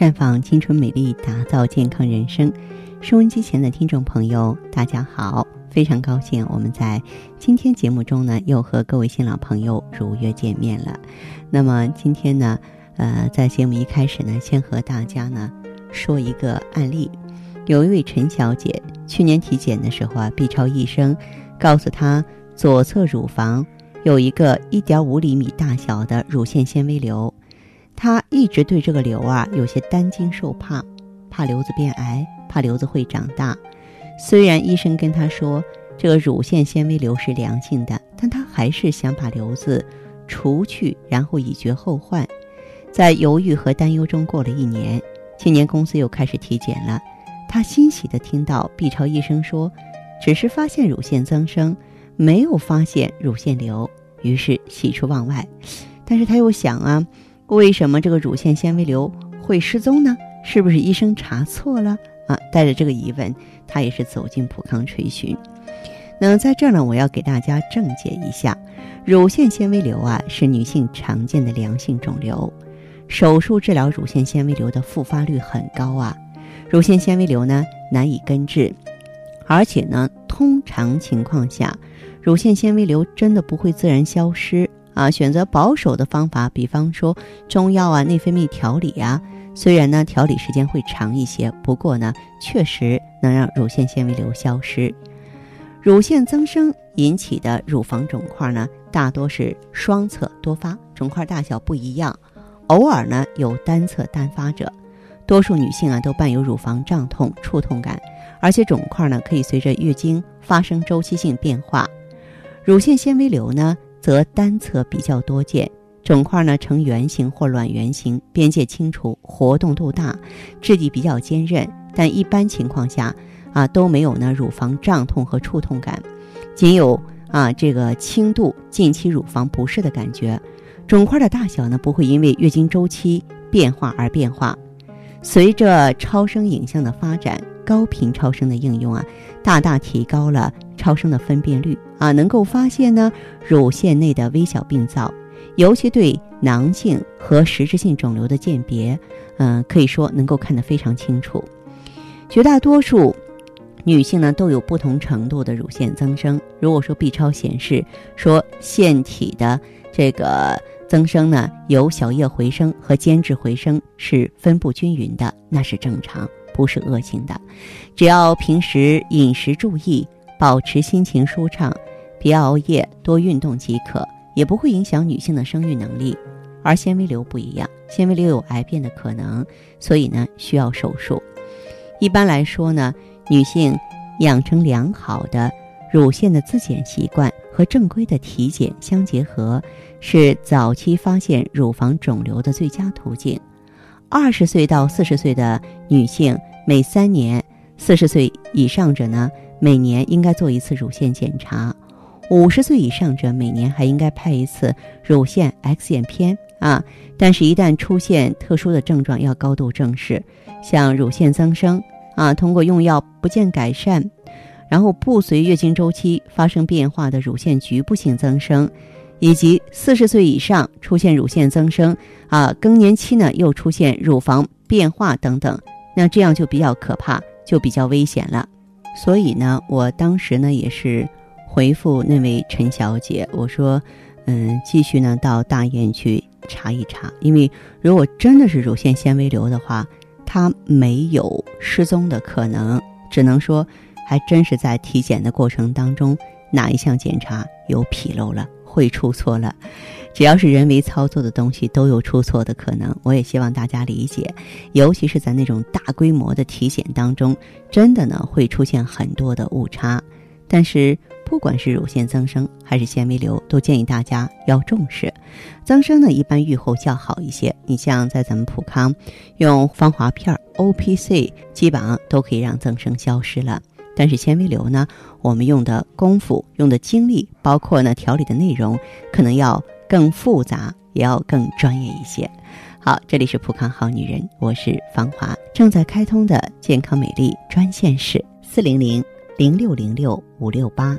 绽放青春美丽，打造健康人生。收音机前的听众朋友，大家好，非常高兴我们在今天节目中呢，又和各位新老朋友如约见面了。那么今天呢，呃，在节目一开始呢，先和大家呢说一个案例。有一位陈小姐，去年体检的时候啊，B 超医生告诉她左侧乳房有一个一点五厘米大小的乳腺纤维瘤。她一直对这个瘤啊有些担惊受怕，怕瘤子变癌，怕瘤子会长大。虽然医生跟她说这个乳腺纤维瘤是良性的，但她还是想把瘤子除去，然后以绝后患。在犹豫和担忧中过了一年，今年公司又开始体检了。她欣喜地听到 B 超医生说，只是发现乳腺增生，没有发现乳腺瘤，于是喜出望外。但是她又想啊。为什么这个乳腺纤维瘤会失踪呢？是不是医生查错了啊？带着这个疑问，他也是走进普康垂询。那在这儿呢，我要给大家正解一下：乳腺纤维瘤啊是女性常见的良性肿瘤，手术治疗乳腺纤维瘤的复发率很高啊。乳腺纤维瘤呢难以根治，而且呢，通常情况下，乳腺纤维瘤真的不会自然消失。啊，选择保守的方法，比方说中药啊、内分泌调理啊，虽然呢调理时间会长一些，不过呢确实能让乳腺纤维瘤消失。乳腺增生引起的乳房肿块呢，大多是双侧多发，肿块大小不一样，偶尔呢有单侧单发者。多数女性啊都伴有乳房胀痛、触痛感，而且肿块呢可以随着月经发生周期性变化。乳腺纤维瘤呢？则单侧比较多见，肿块呢呈圆形或卵圆形，边界清楚，活动度大，质地比较坚韧，但一般情况下啊都没有呢乳房胀痛和触痛感，仅有啊这个轻度近期乳房不适的感觉。肿块的大小呢不会因为月经周期变化而变化。随着超声影像的发展，高频超声的应用啊，大大提高了超声的分辨率。啊，能够发现呢乳腺内的微小病灶，尤其对囊性和实质性肿瘤的鉴别，嗯，可以说能够看得非常清楚。绝大多数女性呢都有不同程度的乳腺增生。如果说 B 超显示说腺体的这个增生呢有小叶回声和间质回声是分布均匀的，那是正常，不是恶性的。只要平时饮食注意，保持心情舒畅。别熬夜，多运动即可，也不会影响女性的生育能力。而纤维瘤不一样，纤维瘤有癌变的可能，所以呢需要手术。一般来说呢，女性养成良好的乳腺的自检习惯和正规的体检相结合，是早期发现乳房肿瘤的最佳途径。二十岁到四十岁的女性每三年，四十岁以上者呢每年应该做一次乳腺检查。五十岁以上者每年还应该拍一次乳腺 X 线片啊，但是，一旦出现特殊的症状，要高度重视，像乳腺增生啊，通过用药不见改善，然后不随月经周期发生变化的乳腺局部性增生，以及四十岁以上出现乳腺增生啊，更年期呢又出现乳房变化等等，那这样就比较可怕，就比较危险了。所以呢，我当时呢也是。回复那位陈小姐，我说，嗯，继续呢到大医院去查一查，因为如果真的是乳腺纤维瘤的话，它没有失踪的可能，只能说还真是在体检的过程当中哪一项检查有纰漏了，会出错了。只要是人为操作的东西都有出错的可能，我也希望大家理解，尤其是在那种大规模的体检当中，真的呢会出现很多的误差，但是。不管是乳腺增生还是纤维瘤，都建议大家要重视。增生呢，一般愈后较好一些。你像在咱们普康用芳华片、O P C，基本上都可以让增生消失了。但是纤维瘤呢，我们用的功夫、用的精力，包括呢调理的内容，可能要更复杂，也要更专业一些。好，这里是普康好女人，我是芳华，正在开通的健康美丽专线是四零零零六零六五六八。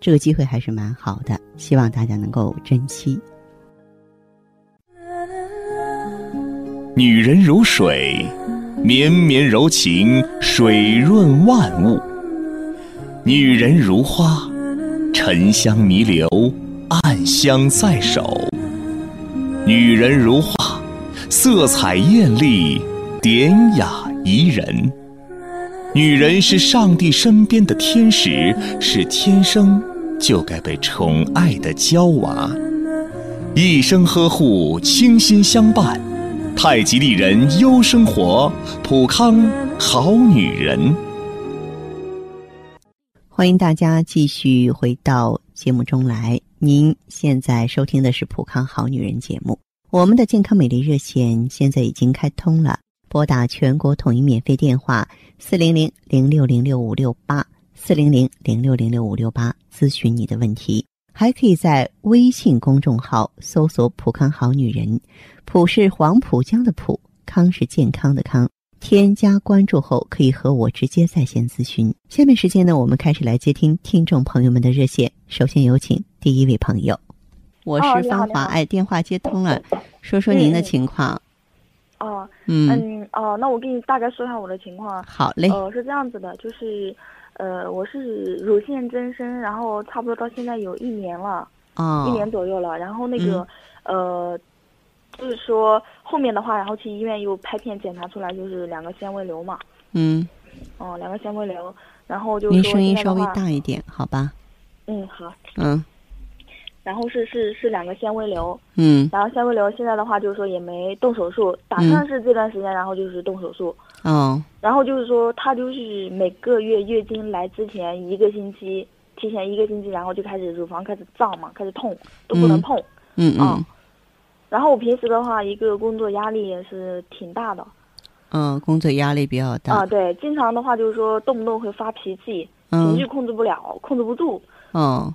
这个机会还是蛮好的，希望大家能够珍惜。女人如水，绵绵柔情，水润万物。女人如花，沉香弥留，暗香在手。女人如画，色彩艳丽，典雅怡人。女人是上帝身边的天使，是天生就该被宠爱的娇娃，一生呵护，倾心相伴。太极丽人优生活，普康好女人。欢迎大家继续回到节目中来。您现在收听的是《普康好女人》节目。我们的健康美丽热线现在已经开通了，拨打全国统一免费电话四零零零六零六五六八四零零零六零六五六八咨询你的问题。还可以在微信公众号搜索“普康好女人”，普是黄浦江的浦，康是健康的康。添加关注后，可以和我直接在线咨询。下面时间呢，我们开始来接听听众朋友们的热线。首先有请第一位朋友，我是芳华，哎，电话接通了，说说您的情况。哦，嗯，哦，那我给你大概说一下我的情况。好嘞。呃，是这样子的，就是，呃，我是乳腺增生，然后差不多到现在有一年了，哦，一年左右了。然后那个，呃。就是说后面的话，然后去医院又拍片检查出来就是两个纤维瘤嘛。嗯。哦，两个纤维瘤，然后就您声音稍微大一点，好吧？嗯，好。嗯。然后是是是两个纤维瘤。嗯。然后纤维瘤现在的话就是说也没动手术，打算是这段时间然后就是动手术。哦。然后就是说他就是每个月月经来之前一个星期，提前一个星期，然后就开始乳房开始胀嘛，开始痛，都不能碰。嗯嗯。然后我平时的话，一个工作压力也是挺大的。嗯，工作压力比较大。啊，对，经常的话就是说动不动会发脾气，情绪控制不了，控制不住。嗯。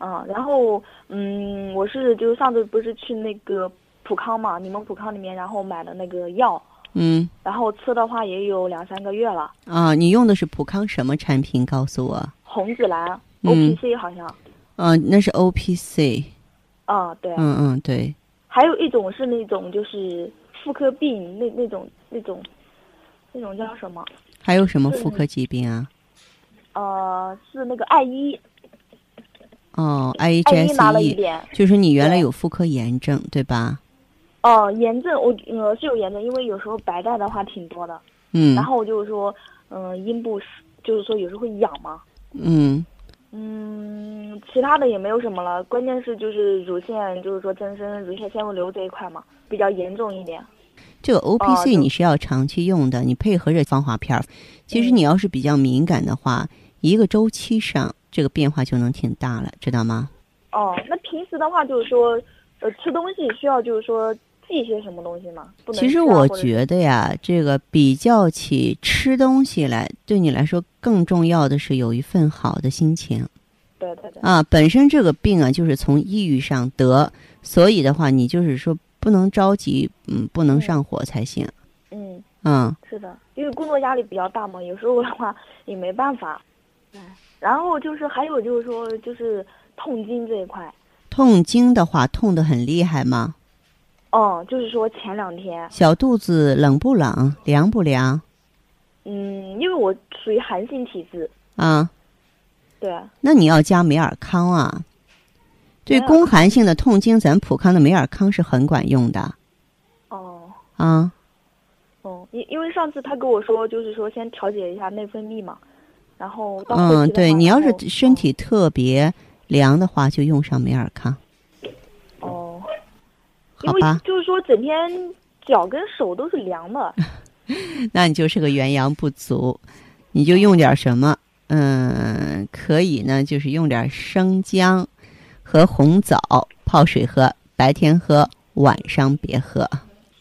嗯，然后嗯，我是就上次不是去那个普康嘛，你们普康里面，然后买的那个药。嗯。然后吃的话也有两三个月了。啊，你用的是普康什么产品？告诉我。红紫蓝，O P C 好像。嗯，那是 O P C。啊，对。嗯嗯，对。还有一种是那种就是妇科病那那种那种，那种叫什么？还有什么妇科疾病啊？呃，是那个艾依。哦，I H S E，就是你原来有妇科炎症对吧？哦，炎症我呃是有炎症，因为有时候白带的话挺多的。嗯。然后我就是说，嗯，阴部是就是说有时候会痒嘛。嗯。嗯，其他的也没有什么了，关键是就是乳腺，就是说增生、乳腺纤维瘤这一块嘛，比较严重一点。这个 O P C 你是要长期用的，你配合着防滑片儿。其实你要是比较敏感的话，一个周期上这个变化就能挺大了，知道吗？哦，那平时的话就是说，呃，吃东西需要就是说忌些什么东西吗？其实我觉得呀，这个比较起吃东西来，对你来说更重要的是有一份好的心情。对对对。啊，本身这个病啊，就是从抑郁上得，所以的话，你就是说不能着急，嗯，不能上火才行。嗯。嗯。是的，因为工作压力比较大嘛，有时候的话也没办法。嗯。然后就是还有就是说，就是痛经这一块。痛经的话，痛得很厉害吗？哦，就是说前两天小肚子冷不冷，凉不凉？嗯，因为我属于寒性体质。啊。对。那你要加美尔康啊。对宫寒性的痛经，咱普康的美尔康是很管用的。哦。啊。哦，因因为上次他跟我说，就是说先调节一下内分泌嘛，然后到嗯，对你要是身体特别凉的话，就用上美尔康。哦好吧，就是说整天脚跟手都是凉的，那你就是个元阳不足，你就用点什么？嗯，可以呢，就是用点生姜和红枣泡水喝，白天喝，晚上别喝。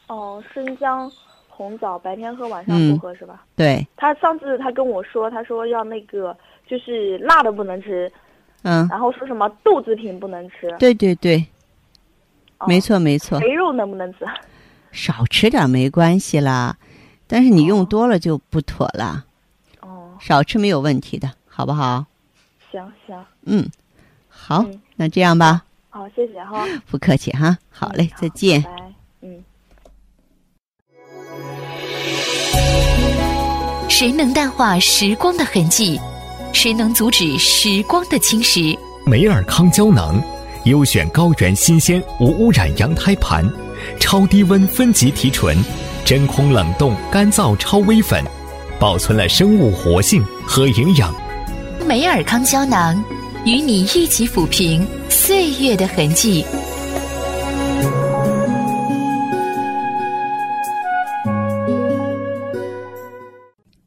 哦，生姜、红枣，白天喝，晚上嗯不喝、是吧？对，他上次他跟我说，他说要那个就是辣的不能吃，嗯，然后说什么豆制品不能吃，对对对，哦没错没错，肥肉能不能吃？少吃点没关系啦，但是你用哦多了就不妥了，哦，少吃没有问题的，好不好？行行，嗯，好，嗯那这样吧，好，谢谢哈。不客气哈，好嘞，嗯再见。拜拜。谁能淡化时光的痕迹？谁能阻止时光的侵蚀？美尔康胶囊，优选高原新鲜无污染羊胎盘，超低温分级提纯，真空冷冻干燥超微粉，保存了生物活性和营养。美尔康胶囊与你一起抚平岁月的痕迹。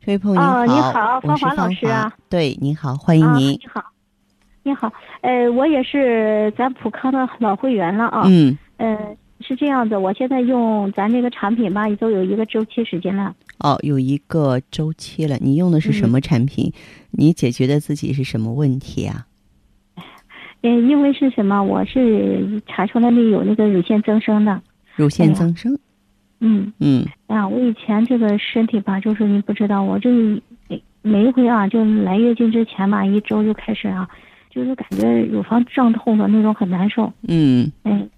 这位朋友您好，哦你好我是芳华老师啊。对，您好，欢迎啊，您。你好，你好，呃，我也是咱普康的老会员了啊。嗯呃，是这样子，我现在用咱这个产品吧，也都有一个周期时间了。哦，有一个周期了。你用的是什么产品？你解决的自己是什么问题啊？嗯、因为是什么？我是查出来那有那个乳腺增生的。乳腺增生。嗯，嗯啊，我以前这个身体吧，就是你不知道，我这每每一回啊，就来月经之前吧，一周就开始啊，就是感觉乳房胀痛的那种，很难受。嗯，哎，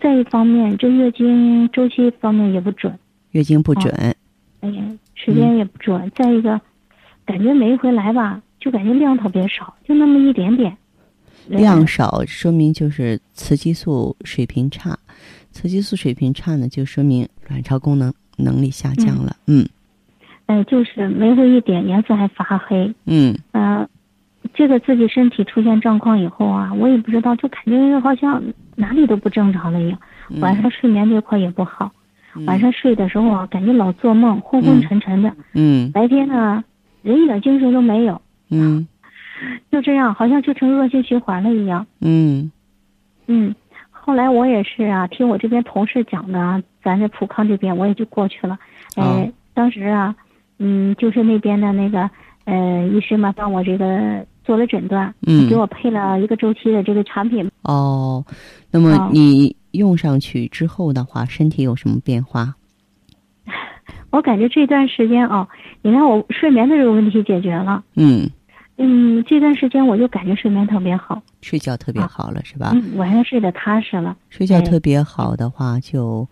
再一方面，这月经周期方面也不准。月经不准。哎呀，时间也不准。再一个，感觉每一回来吧，就感觉量特别少，就那么一点点。量少说明就是雌激素水平差，雌激素水平差呢，就说明卵巢功能能力下降了。嗯呃，就是每回一点，颜色还发黑。嗯呃，这个自己身体出现状况以后啊，我也不知道，就感觉好像哪里都不正常了一样。嗯晚上睡眠这块也不好，嗯晚上睡的时候啊，感觉老做梦，昏昏沉沉的。嗯白天呢，人一点精神都没有，嗯 就这样，好像就成恶性循环了一样。嗯嗯，后来我也是啊，听我这边同事讲的啊，咱这普康这边我也就过去了。呃，哦当时啊，嗯，就是那边的那个呃医师嘛，帮我这个做了诊断，嗯给我配了一个周期的这个产品。哦，那么哦你用上去之后的话，身体有什么变化？我感觉这段时间啊，你看我睡眠的这个问题解决了，嗯，嗯，这段时间我就感觉睡眠特别好，睡觉特别啊好了，是吧？嗯，晚上睡得踏实了。睡觉哎特别好的话，就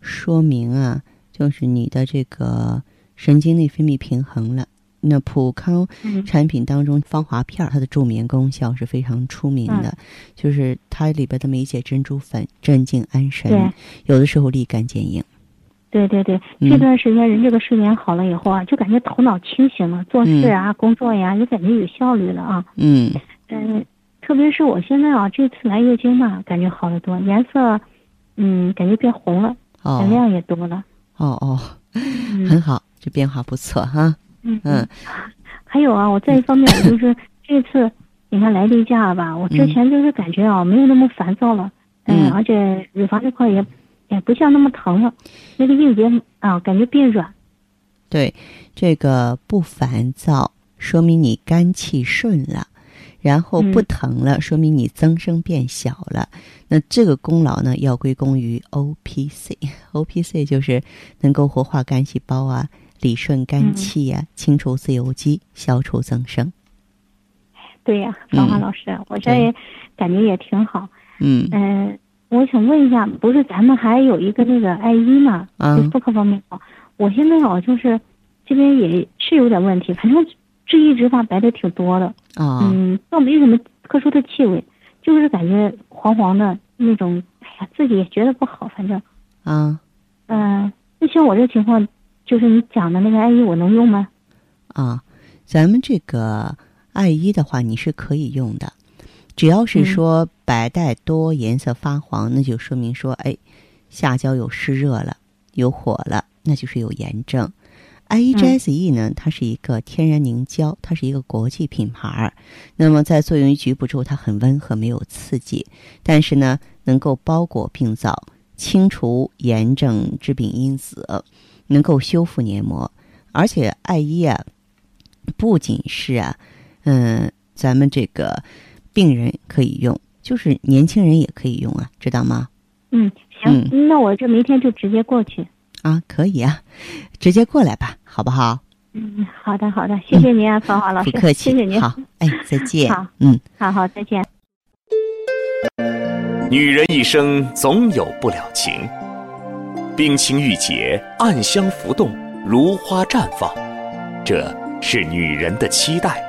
说明啊，就是你的这个神经内分泌平衡了。那普康嗯产品当中，芳华片儿它的助眠功效是非常出名的，嗯就是它里边的梅姐珍珠粉镇静安神，有的时候立竿见影。对对对，嗯。这段时间人这个睡眠好了以后啊，就感觉头脑清醒了，做事啊、工作呀，就感觉有效率了啊。嗯。嗯，特别是我现在啊，这次来月经嘛，感觉好得多，颜色，嗯，感觉变红了，哦。量也多了。哦哦，嗯。很好，这变化不错哈。嗯嗯，还有啊，我再一方面就是这次你看来例假吧，我之前就是感觉啊没有那么烦躁了，嗯。而且乳房这块也也不像那么疼了，那个硬结啊感觉变软。对，这个不烦躁，说明你肝气顺了；然后不嗯疼了，说明你增生变小了。那这个功劳呢，要归功于 O P C。O P C 就是能够活化肝细胞啊，理顺肝气呀、清除自由基，消除增生。对呀，芳华老师，我这也感觉也挺好。嗯嗯、我想问一下，不是咱们还有一个那个爱医嘛，嗯。就妇科方面好。我现在哦，就是这边也是有点问题，反正这一直发白的挺多的，啊嗯，倒没什么特殊的气味，就是感觉黄黄的那种，哎呀，自己也觉得不好，反正，啊嗯、那像我这情况，就是你讲的那个爱医，我能用吗？啊，咱们这个爱伊的话，你是可以用的，只要是嗯说白带多、颜色发黄，那就说明说，哎，下焦有湿热了，有火了，那就是有炎症。I E G S E 呢，它是一个天然凝胶，它是一个国际品牌儿。那么在作用于局部之后，它很温和，没有刺激，但是呢，能够包裹病灶，清除炎症致病因子，能够修复黏膜。而且爱伊啊，不仅是啊，嗯，咱们这个病人可以用，就是年轻人也可以用啊，知道吗？嗯，行，那我这明天就直接过去。啊，可以啊，直接过来吧，好不好？嗯，好的，好的，谢谢您啊，芳华老师，不客气，谢谢您。好，哎，再见。好，嗯，好好，再见。女人一生总有不了情，冰清玉洁，暗香浮动，如花绽放，这是女人的期待。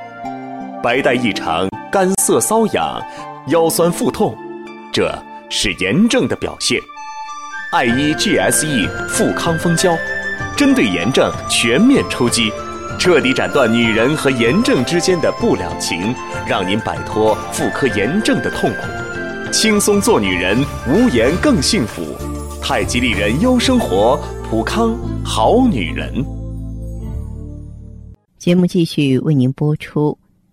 白带异常，干涩瘙痒，腰酸腹痛，这是炎症的表现。爱伊 GSE 富康蜂胶，针对炎症全面出击，彻底斩断女人和炎症之间的不了情，让您摆脱妇科炎症的痛苦。轻松做女人，无颜更幸福。太极丽人优生活，普康好女人。节目继续为您播出。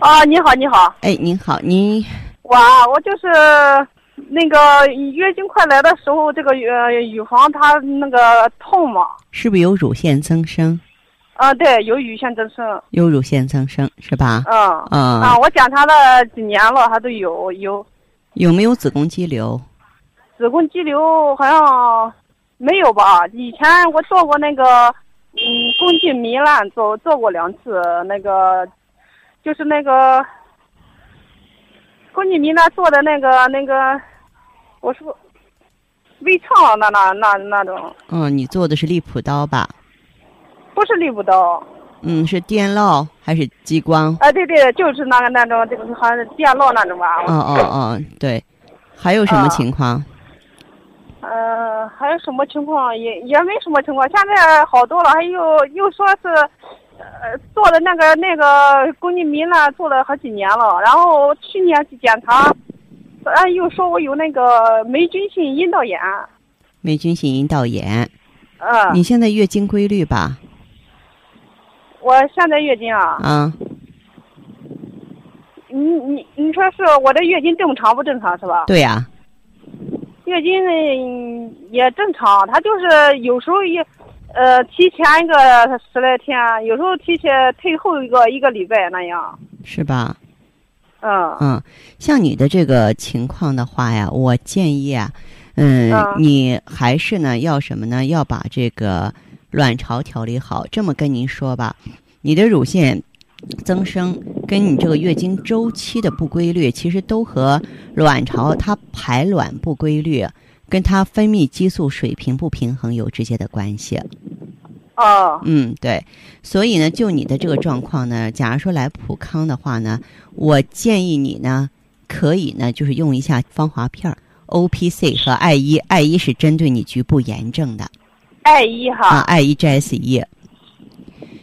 啊，你好，你好，哎，您好，您我啊我就是那个月经快来的时候，这个呃乳房它那个痛嘛，是不是有乳腺增生？啊，对，有乳腺增生，有乳腺增生是吧？嗯，嗯啊，我检查了几年了，还都有有有没有子宫肌瘤？子宫肌瘤，好像没有吧？以前我做过那个嗯宫颈糜烂，做做过两次，那个就是那个宫颈糜烂做的那个那个，我说微创那那那那种，嗯，你做的是利普刀吧？不是利普刀，嗯，是电烙还是激光？啊，对对，就是那个那种，这个好像是电烙那种吧。哦哦哦，对。还有什么啊情况？呃，还有什么情况？也也没什么情况，现在好多了。还有又说是，呃，做的那个那个宫颈糜烂做了好几年了，然后去年去检查，啊，又说我有那个霉菌性阴道炎。霉菌性阴道炎。嗯，你现在月经规律吧？我现在月经啊，啊，你你你说是我的月经正常不正常是吧？对呀、月经嗯也正常，它就是有时候也，呃，提前一个十来天，有时候提前退后一个一个礼拜那样。是吧？嗯嗯，像你的这个情况的话呀，我建议啊，嗯，嗯你还是呢要什么呢？要把这个卵巢调理好。这么跟您说吧，你的乳腺增生跟你这个月经周期的不规律，其实都和卵巢它排卵不规律，跟它分泌激素水平不平衡有直接的关系。哦嗯，对，所以呢，就你的这个状况呢，假如说来普康的话呢，我建议你呢，可以呢，就是用一下芳华片儿、O P C 和艾依，艾依是针对你局部炎症的爱一啊，哈。艾依 G S E。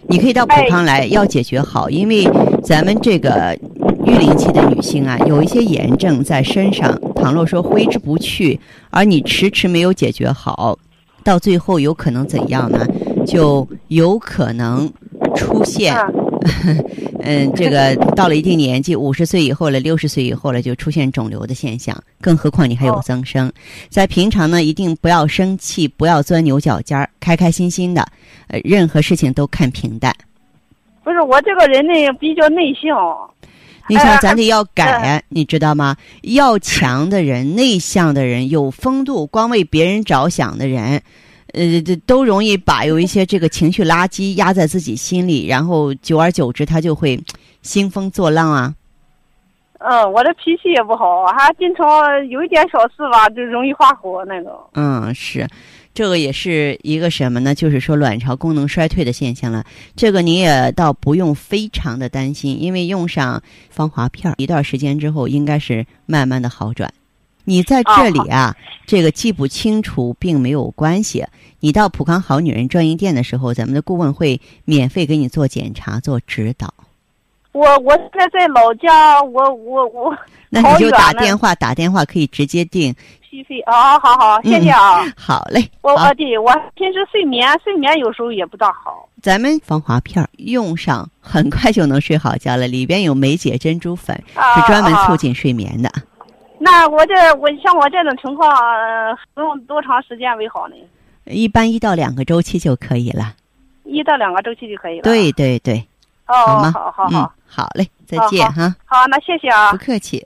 你可以到普康来，要解决好，因为咱们这个育龄期的女性啊，有一些炎症在身上，倘若说挥之不去，而你迟迟没有解决好，到最后有可能怎样呢？就有可能出现嗯 嗯，这个到了一定年纪，五十岁以后了，六十岁以后了，就出现肿瘤的现象，更何况你还有增生。在平常呢，一定不要生气，不要钻牛角尖儿，开开心心的，呃，任何事情都看平淡。不是我这个人呢比较内向，你想，咱得要改，你知道吗？要强的人、内向的人、有风度、光为别人着想的人，呃，这都容易把有一些这个情绪垃圾压在自己心里，然后久而久之，他就会兴风作浪啊。嗯，我的脾气也不好，还经常有一点小事吧，就容易发火那种。嗯，是。这个也是一个什么呢？就是说卵巢功能衰退的现象了。这个你也倒不用非常的担心，因为用上芳华片一段时间之后，应该是慢慢的好转。你在这里啊，这个记不清楚并没有关系。你到普康好女人专营店的时候，咱们的顾问会免费给你做检查、做指导。我我现在在老家，我我我。那你就打电话，打电话可以直接订。续费啊，好好，谢谢啊。好嘞。我我对我平时睡眠睡眠有时候也不大好。咱们防滑片用上很快就能睡好觉了，里边有梅姐珍珠粉，是专门促进睡眠的。那我这我像我这种情况，用多长时间为好呢？一般一到两个周期就可以了。一到两个周期就可以了。对对对。哦，好吗？好好好，好嘞，再见哈。好，那谢谢啊。不客气。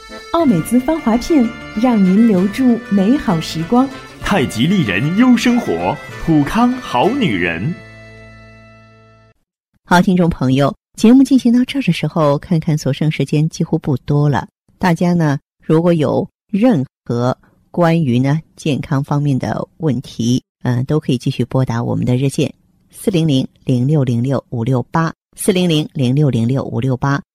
奥美姿芳华片，让您留住美好时光。太极丽人优生活，普康好女人。好，听众朋友，节目进行到这儿的时候，看看所剩时间几乎不多了。大家呢，如果有任何关于呢健康方面的问题，嗯，都可以继续拨打我们的热线四零零零六零六五六八四零零零六零六五六八。